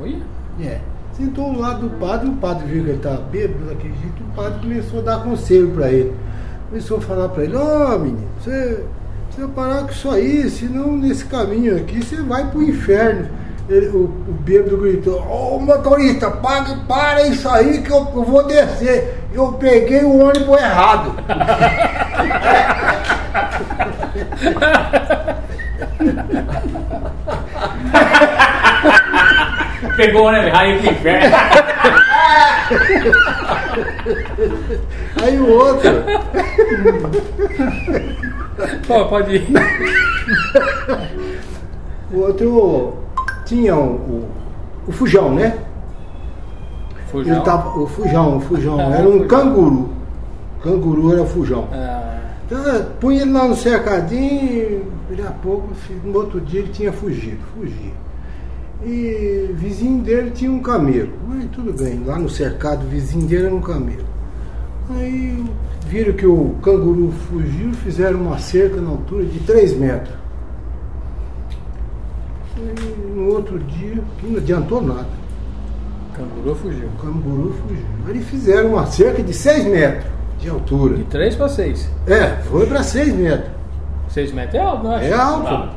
Oi? É. Sentou ao lado do padre, o padre viu que ele estava bêbado daquele jeito, o padre começou a dar conselho para ele. Começou a falar para ele, ô menino, você precisa parar com isso aí, senão nesse caminho aqui você vai pro inferno. Ele- o, o bêbado gritou, ô motorista, pague, para isso aí que eu, eu vou descer. Eu peguei o ônibus errado. Pegou, né? Raio pro inferno. Aí o outro, Pô, pode ir. o outro tinha o, o, o fujão, né? Fujão. Ele tava, o fujão, o fujão, Ah, era um fujão. canguru. Canguru era fujão. Ah, Então, punha ele lá no cercadinho, daqui a pouco, no outro dia ele tinha fugido, fugia. E vizinho dele tinha um camelo. Mas tudo bem, lá no cercado, vizinho dele era um camelo. Aí viram que o canguru fugiu, fizeram uma cerca na altura de 3 metros. E no outro dia, não adiantou nada. canguru fugiu. O canguru fugiu. Aí eles fizeram uma cerca de 6 metros de altura. De 3 para 6. É, foi para 6 metros. 6 metros é alto, não é? É alto.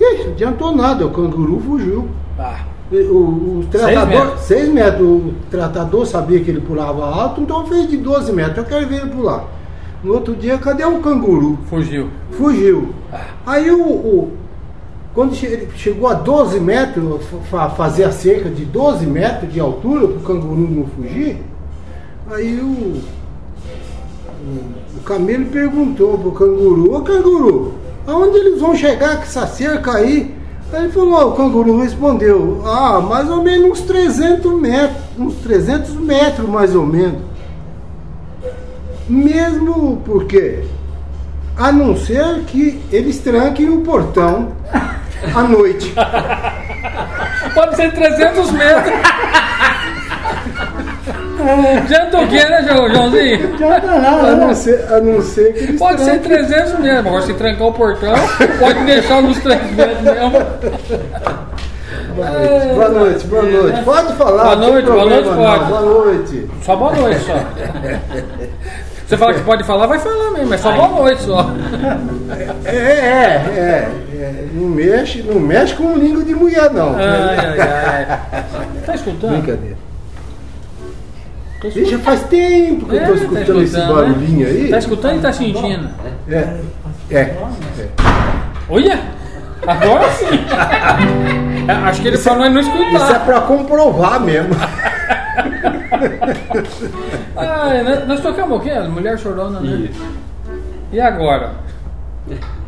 Ixi, não adiantou nada, o canguru fugiu. Ah, E O, o tratador, metros. 6 metros. O tratador sabia que ele pulava alto, então fez de 12 metros. Eu quero ver ele pular. No outro dia, cadê o canguru? fugiu. Fugiu. Aí o, o- quando ele chegou a 12 metros, fa- fazer a cerca de 12 metros de altura para o canguru não fugir, aí o, o, o camelo perguntou pro canguru, ô canguru, aonde eles vão chegar com essa cerca aí? Aí ele falou, o canguru respondeu, ah, mais ou menos uns 300 metros, uns 300 metros mais ou menos. Mesmo porque a não ser que eles tranquem o portão à noite. Pode ser 300 metros. Adianta o quê, né, João- Joãozinho? Não adianta nada, A não né? ser, a não ser que eles Pode ser tranquem. 300 metros. Agora, se trancar o portão, pode deixar nos 3 metros mesmo. Boa noite, boa noite, boa noite. Pode falar. Boa noite, boa noite, pode. Boa noite. Só boa noite, só. Você fala que pode falar, vai falar mesmo, mas só boa noite só. É, é, é, é, Não mexe, não mexe com língua de mulher, não. Ai, ai, ai. Tá escutando? Brincadeira. Escutando. Deixa faz tempo que eu É, tô tá escutando esse escutando, barulhinho né? aí. Tá escutando e tá sentindo? É, é. é. Olha! Agora sim! É, Acho que ele falou não Isso é escutar. pra comprovar mesmo. Ah, nós- nós tocamos o quê? Mulher chorona, né? E agora?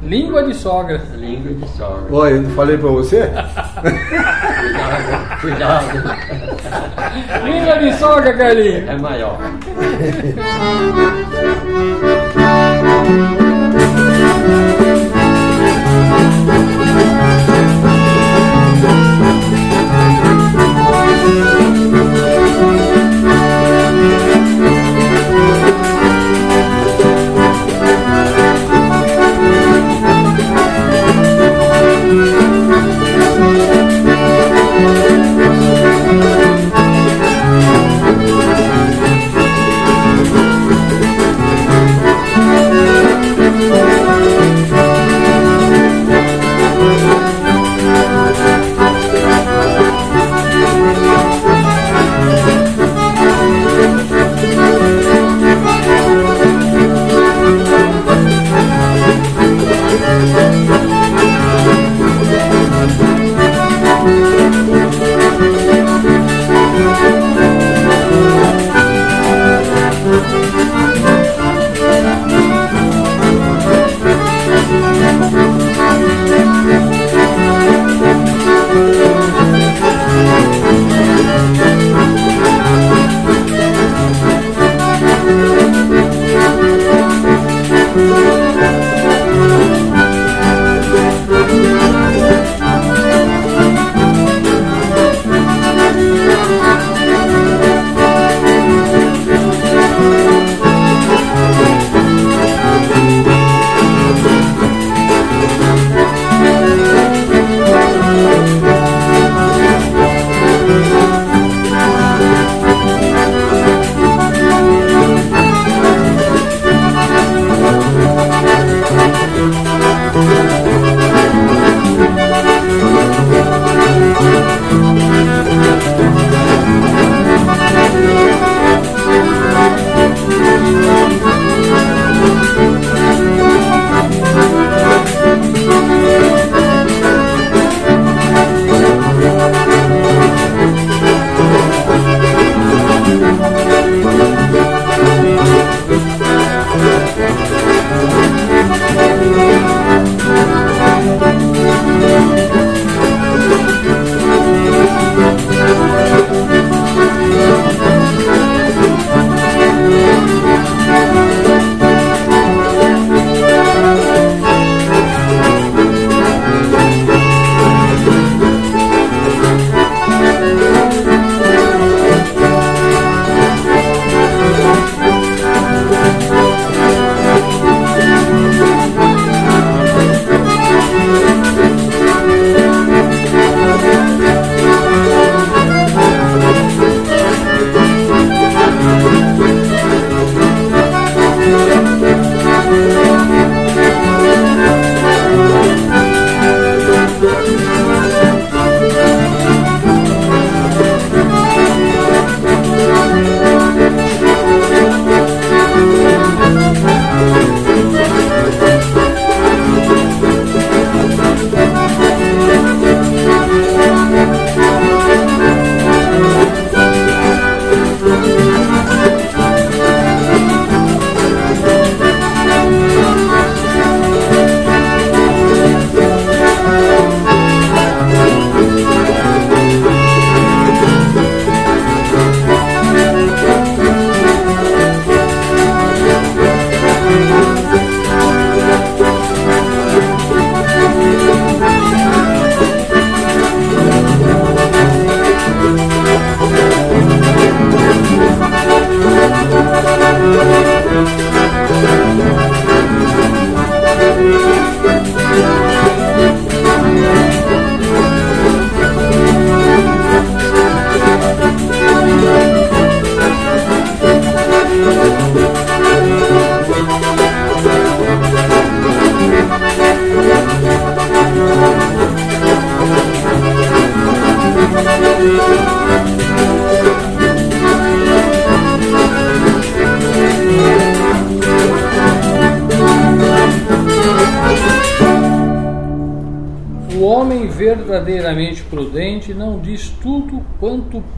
Língua de sogra. Língua de sogra. Olha, eu não falei pra você? Cuidado, cuidado. Língua de sogra, Carlinhos. É maior.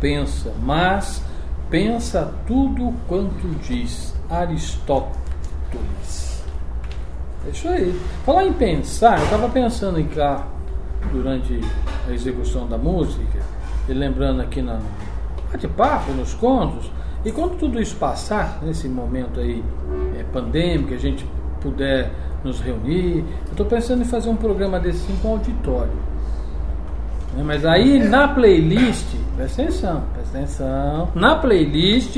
pensa, mas pensa tudo quanto diz. Aristóteles. É isso aí. Falar em pensar, eu estava pensando em cá durante a execução da música, e lembrando aqui na bate-papo, nos contos, e quando tudo isso passar, nesse momento aí é, pandêmico, a gente puder nos reunir, eu estou pensando em fazer um programa desse sim com auditório. Né, Mas aí na playlist, presta atenção, presta atenção, na playlist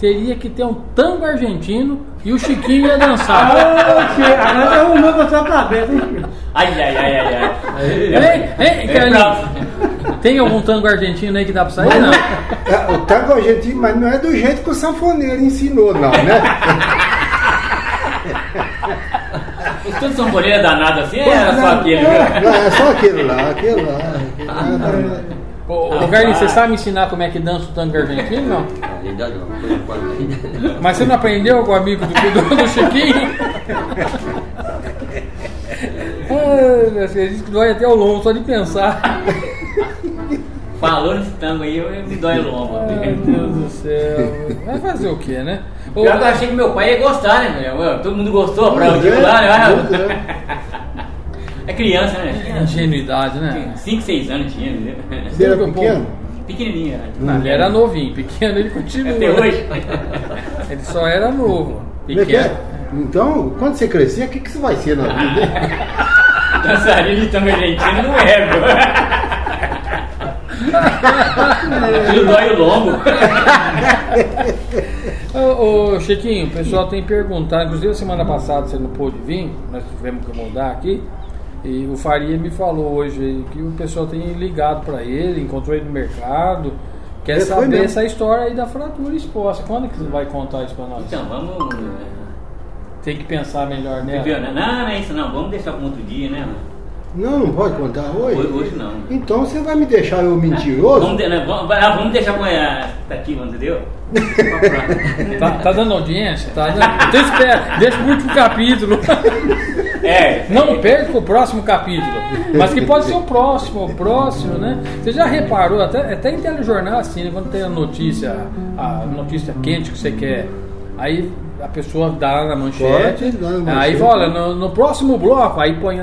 teria que ter um tango argentino e o Chiquinho ia dançar. Oxe, agora arrumou pra sua cabeça, hein? Ai, ai, ai, ai, ai. Hein, hein, Carlinhos? Tem algum tango argentino aí que dá pra sair? Não. É, o tango argentino, mas não é do jeito que o sanfoneiro ensinou, não, né? Os tantos são boleiros danados assim, ou era só aquele, Não, viu? é só aquele lá, aquele lá. Não. Ô, ô Carlinhos, você sabe me ensinar como é que dança o tango argentino? Não. Ainda não. Mas você não aprendeu com o amigo do, do, do Chiquinho? Ai, meu Deus, diz que dói até o lombo só de pensar. Falou nesse tango aí, eu me dói o lombo. Ai, Deus do céu. Vai fazer o quê, né? Ô, Eu achei que meu pai ia gostar, né? meu? Todo mundo gostou pra eu é, lá, né? É criança, né? ingenuidade, né? 5, 6 anos tinha, entendeu? Você era pequeno? Pequenininho. Não, ele era novinho, pequeno ele continua. Até hoje. Ele só era novo. Como é que é? Pequeno. Então, quando você crescer, o que, que você vai ser na vida? Dançarino de tango argentino não é, viu? Aquilo dói o lombo. Ô, ô, Chiquinho, o pessoal tem perguntado, inclusive semana passada você não pôde vir, nós tivemos que mudar aqui. E o Faria me falou hoje que o pessoal tem ligado para ele, encontrou ele no mercado, quer foi saber essa história aí da fratura exposta. Quando que você vai contar isso para nós? Então, vamos. Tem que pensar melhor viu, nela. né? Não, não é isso não. Vamos deixar para um outro dia, né? Não, não pode contar hoje? Hoje, hoje não. Então você vai me deixar eu mentiroso? Vamos, de- né, vamos, vamos deixar com a expectativa, entendeu? Tá, tá dando audiência? Tá dando... Então espera, deixa o último capítulo. É. Não perca o próximo capítulo. Mas que pode ser o próximo, o próximo, né? Você já reparou, até, até em telejornal assim, né? quando tem a notícia, a notícia quente que você quer, aí a pessoa dá lá na manchete, Pode dar na aí manchete. fala, olha, no, no próximo bloco, aí põe.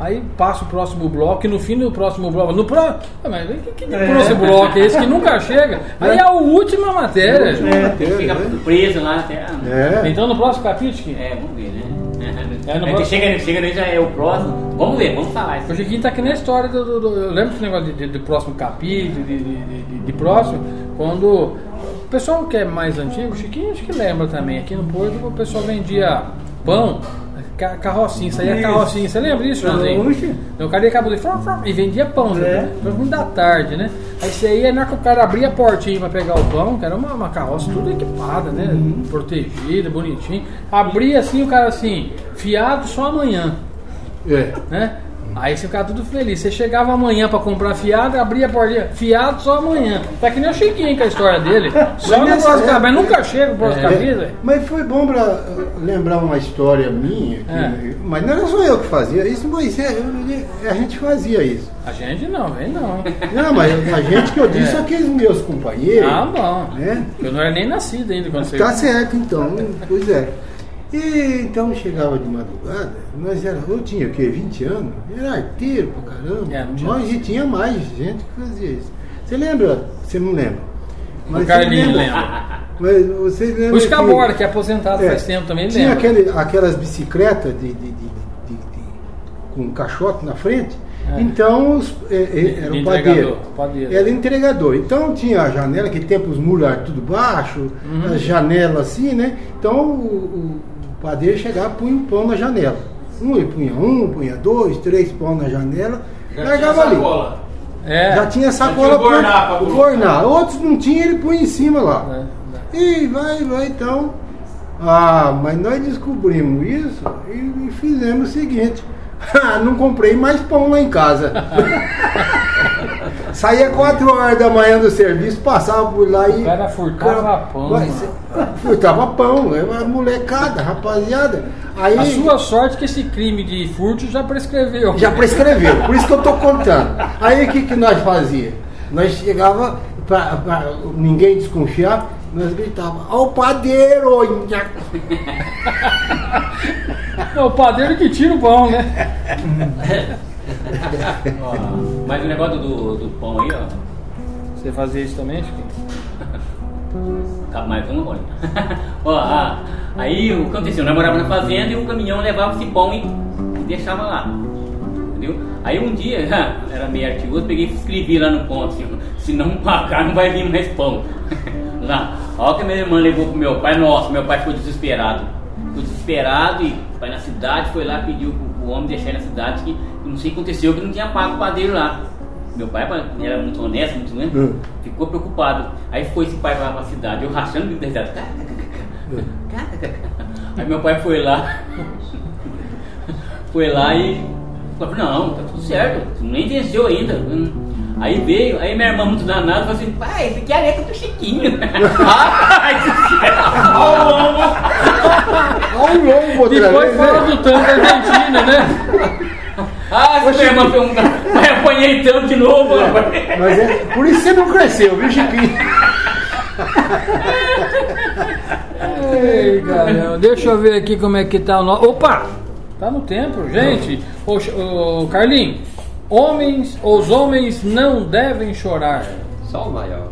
Né? Aí passa o próximo bloco e no fim do próximo bloco. No pro... Ah, mas que, que, que próximo bloco é esse que nunca chega? Aí é a última matéria. Fica preso lá até. É. Então no próximo capítulo, É, vamos ver, né? É, no É, que próximo- chega, chega daí já é o próximo. Vamos ver, vamos falar isso. O Chiquinho tá aqui na história do. do- do- eu lembro desse negócio de, de- de próximo capítulo, de, de- de- de- de próximo, quando. O pessoal que é mais antigo, o Chiquinho acho que lembra também. Aqui no Porto o pessoal vendia pão, ca- carrocinha, saía Isso. carrocinha. Você lembra disso, Joãozinho? Então, o cara ia frum, e vendia pão, É. é. muito da tarde, né? Aí você ia, na hora que o cara abria a portinha pra pegar o pão, que era uma, uma carroça tudo equipada, né? Protegida, bonitinho. Abria assim, o cara assim, fiado só amanhã É. né? Aí você ficava tudo feliz. Você chegava amanhã pra comprar fiado, abria a portinha, fiado só amanhã. Tá que nem o Chiquinho com a história dele. Só no próximo capítulo, mas nunca chega o próximo É, velho. Mas foi bom pra uh, lembrar uma história minha, que- É. mas não era só eu que fazia isso, mas é, a gente fazia isso. A gente não, vem não. Não, mas a gente que eu disse, É. aqueles meus companheiros. Ah, bom. né? Eu não era nem nascido ainda quando você. Tá certo, então, pois é. E então chegava de madrugada, nós era, eu tinha o quê? 20 anos? Era arteiro pra caramba. É, tinha- Nós e tinha mais gente que fazia isso. Você lembra? Você não lembra? O Carlinho você lembra. Mas você lembra. O Scabora, que é aposentado É, faz tempo também, Tinha lembra. aquele, aquelas bicicletas de, de- de- com um caixote na frente. É. Então os, é, é, era o padeiro. padeiro. Era entregador. Então tinha a janela, que tempo os muros eram tudo baixo, Uhum. as janelas assim, né? Então o, o- o padeiro chegava e punha um pão na janela. Um ele punha um, punha dois, três pão na janela, largava ali. É. Já tinha sacola Já colocar. gorná. Outros não tinha, ele punha em cima lá. É, E vai, vai então. Ah, mas nós descobrimos isso e, e fizemos o seguinte. Não comprei mais pão lá em casa. Saía 4 horas da manhã do serviço, passava por lá e. O cara furtava pão, Mas. Furtava pão, é uma molecada, rapaziada. Aí, A sua sorte é que esse crime de furto já prescreveu. já prescreveu, por isso que eu tô contando. Aí o que, que nós fazia? Nós chegava, pra ninguém desconfiar, nós gritava, ó o padeiro! Nha." É o padeiro que tira o pão, né? Ó, mas o negócio do, do pão aí, ó. Você fazia isso também, Chiquinho? Cabe mais um, olha. ó, ah, aí o que aconteceu? Eu morava na fazenda e o caminhão levava esse pão e, e deixava lá. Entendeu? Aí um dia, era meio artigoso, peguei e escrevi lá no ponto, assim, se não pagar não vai vir mais pão. lá. Olha que minha irmã levou pro meu pai, nossa, meu pai ficou desesperado. Ficou desesperado e foi na cidade, foi lá, pediu pro, pro homem deixar ele na cidade que não sei o que aconteceu, que não tinha pago o padeiro lá. Meu pai era muito honesto, muito né? Hum. Ficou preocupado. Aí foi esse pai lá pra cidade, eu rachando de risada. Aí meu pai foi lá. foi lá e falou, não, tá tudo certo, tu nem venceu ainda. Aí veio, aí minha irmã muito danada falou assim, pai, esse aqui é a areca do Chiquinho. Rapaz do céu! Olha o lombo! Olha o lombo outra Depois fora né? do tanto da Argentina, né? Ah, se minha irmã foi um Mas apanhei tanto de novo, rapaz. Mas é, por isso você não cresceu, viu, Chiquinho? Ei, caramba. Deixa eu ver aqui como é que tá o nosso. Opa! Tá no tempo, gente. Ô, ô, Carlinhos, homens, os homens não devem chorar. O maior.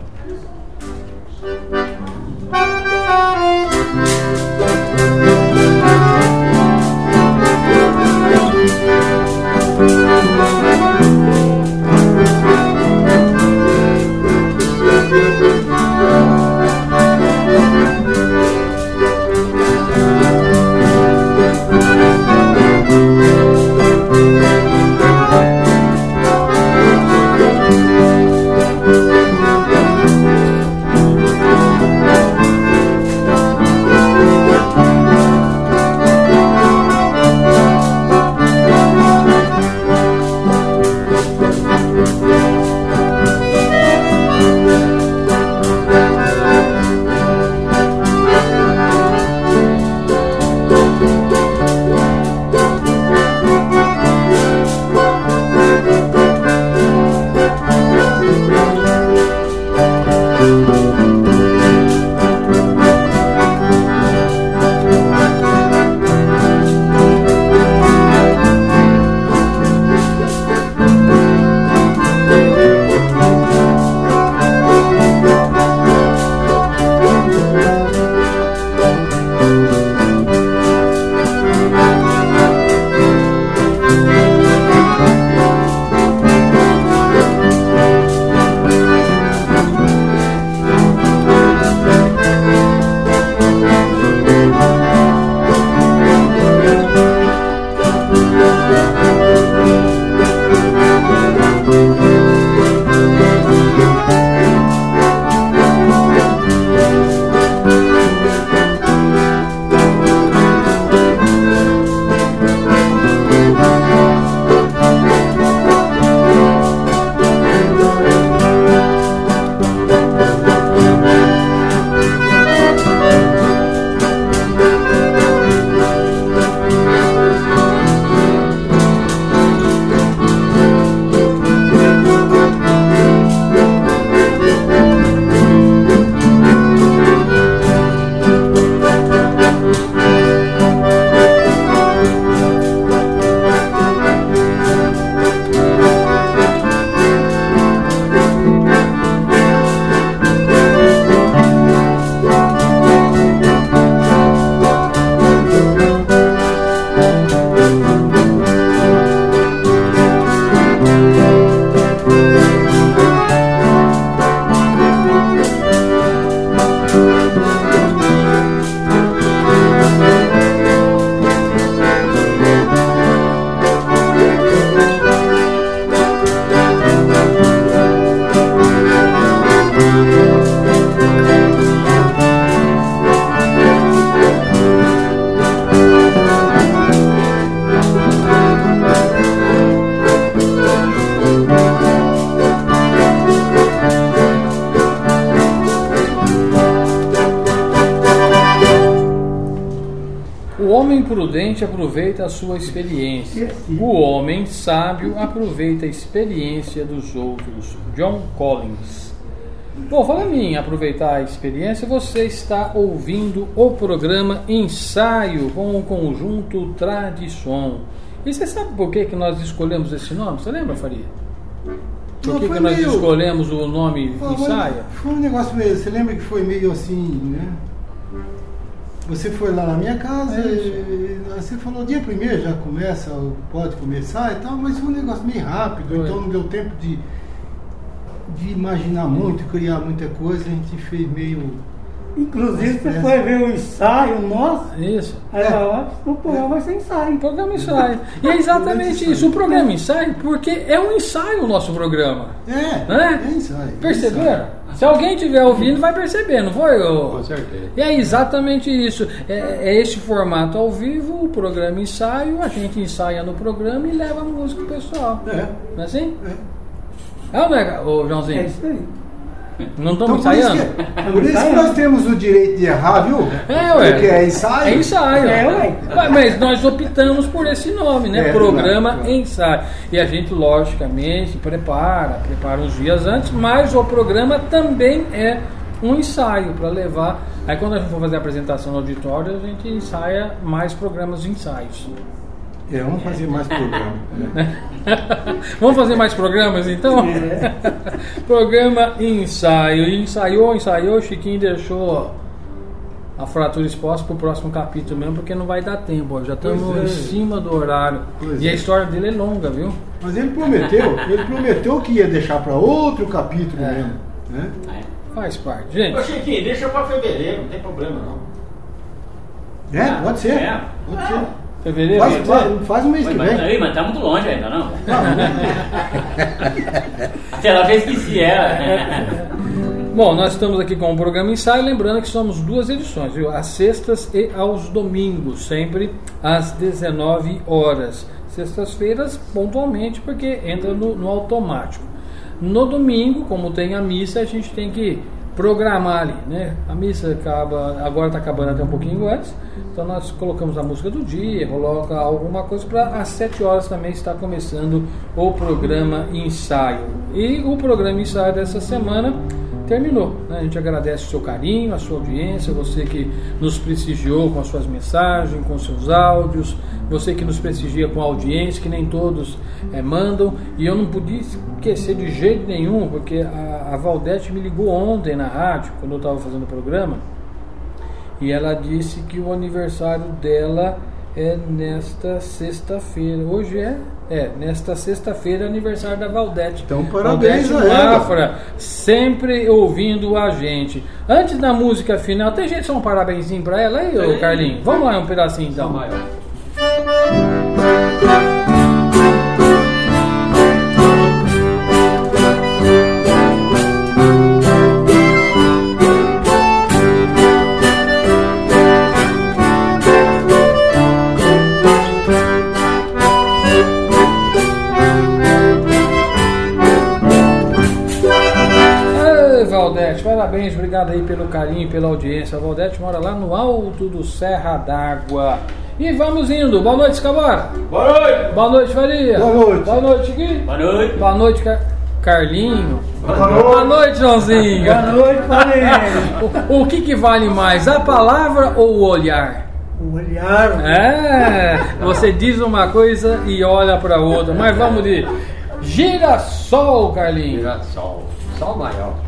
Sua experiência. O homem sábio aproveita a experiência dos outros. John Collins. Bom, falando em aproveitar a experiência, você está ouvindo o programa Ensaio com o conjunto Tradição. E você sabe por que, que nós escolhemos esse nome? Você lembra, Faria? Por Não, que, que nós meio- escolhemos o nome Ah, Ensaio? Foi um negócio meio. Você lembra que foi meio assim, né? Você foi lá na minha casa, É e, você falou dia primeiro já começa, pode começar e tal, mas foi um negócio meio rápido, então não deu tempo de, de imaginar muito, criar muita coisa, a gente fez meio. Inclusive, você É. foi ver o ensaio nosso, Isso. aí É. lá, o programa vai ser ensaio. O programa ensaio. E é exatamente isso. O programa ensaio, porque é um ensaio o nosso programa. É, Né? é ensaio. é Perceberam? ensaio. Se alguém estiver ouvindo, vai perceber, não foi? ô? Com certeza. E é exatamente isso. É, é esse formato ao vivo, o programa ensaio, a gente ensaia no programa e leva a música pro pessoal. É, Não é assim? é. É é, ô Joãozinho? É isso aí. Não Então, estamos por isso, ensaiando? que, por isso que nós temos o direito de errar, viu? É, ué. Porque é ensaio. É ensaio. É, ué. Mas- Mas nós optamos por esse nome, né? É, Programa claro, claro. ensaio. E a gente, logicamente, prepara, prepara uns dias antes, mas o programa também é um ensaio para levar. Aí quando a gente for fazer a apresentação no auditório, a gente ensaia mais programas de ensaios. É, vamos fazer mais programa. né? Vamos fazer mais programas então? É. Programa ensaio. Ensaiou, ensaiou, Chiquinho deixou a fratura exposta para o próximo capítulo mesmo, porque não vai dar tempo. ó. Já estamos é. em cima do horário. Pois e a é. história dele é longa, viu? Mas ele prometeu, ele prometeu que ia deixar para outro capítulo É. mesmo. Né? Faz parte. Gente, Ô Chiquinho, deixa pra fevereiro, não tem problema não. É, pode ser. É. Pode ser. Fevereiro. Faz, faz, faz o mês Oi, que mas, vem. aí, mas tá muito longe ainda, não? Não, Até lá eu já esqueci ela. Bom, nós estamos aqui com o programa ensaio, lembrando que somos duas edições, viu? Às sextas e aos domingos, sempre às 19 horas. Sextas-feiras, pontualmente, porque entra no, no automático. No domingo, como tem a missa, a gente tem que programar ali, né? A missa acaba, agora está acabando até um pouquinho antes, então nós colocamos a música do dia, coloca alguma coisa para às 7 horas também estar começando o programa ensaio. E o programa ensaio dessa semana terminou. né? A gente agradece o seu carinho, a sua audiência, você que nos prestigiou com as suas mensagens, com seus áudios, você que nos prestigia com a audiência, que nem todos eh, mandam. E eu não podia esquecer de jeito nenhum, porque a, a Valdete me ligou ontem na rádio, quando eu estava fazendo o programa, e ela disse que o aniversário dela é nesta sexta-feira. Hoje é? É, nesta sexta-feira é aniversário da Valdete. Então, parabéns Valdete a ela. Mafra, sempre ouvindo a gente. Antes da música final, tem de dar um parabenzinho pra ela aí, ô Carlinhos? Vamos lá, um pedacinho então. maior. Parabéns, obrigado aí pelo carinho, pela audiência. A Valdete mora lá no alto do Serra d'Água. E vamos indo. Boa noite, Escabora. Boa noite! Boa noite, Faria. Boa noite. Boa noite, Gui. Boa noite. Boa noite, Car- Carlinho. Boa Boa noite, Joãozinho. Boa noite, Valente. O, o que, que vale mais, a palavra ou o olhar? O olhar. É, você diz uma coisa e olha para outra. Mas vamos de girassol, Carlinhos. Girassol. Sol maior.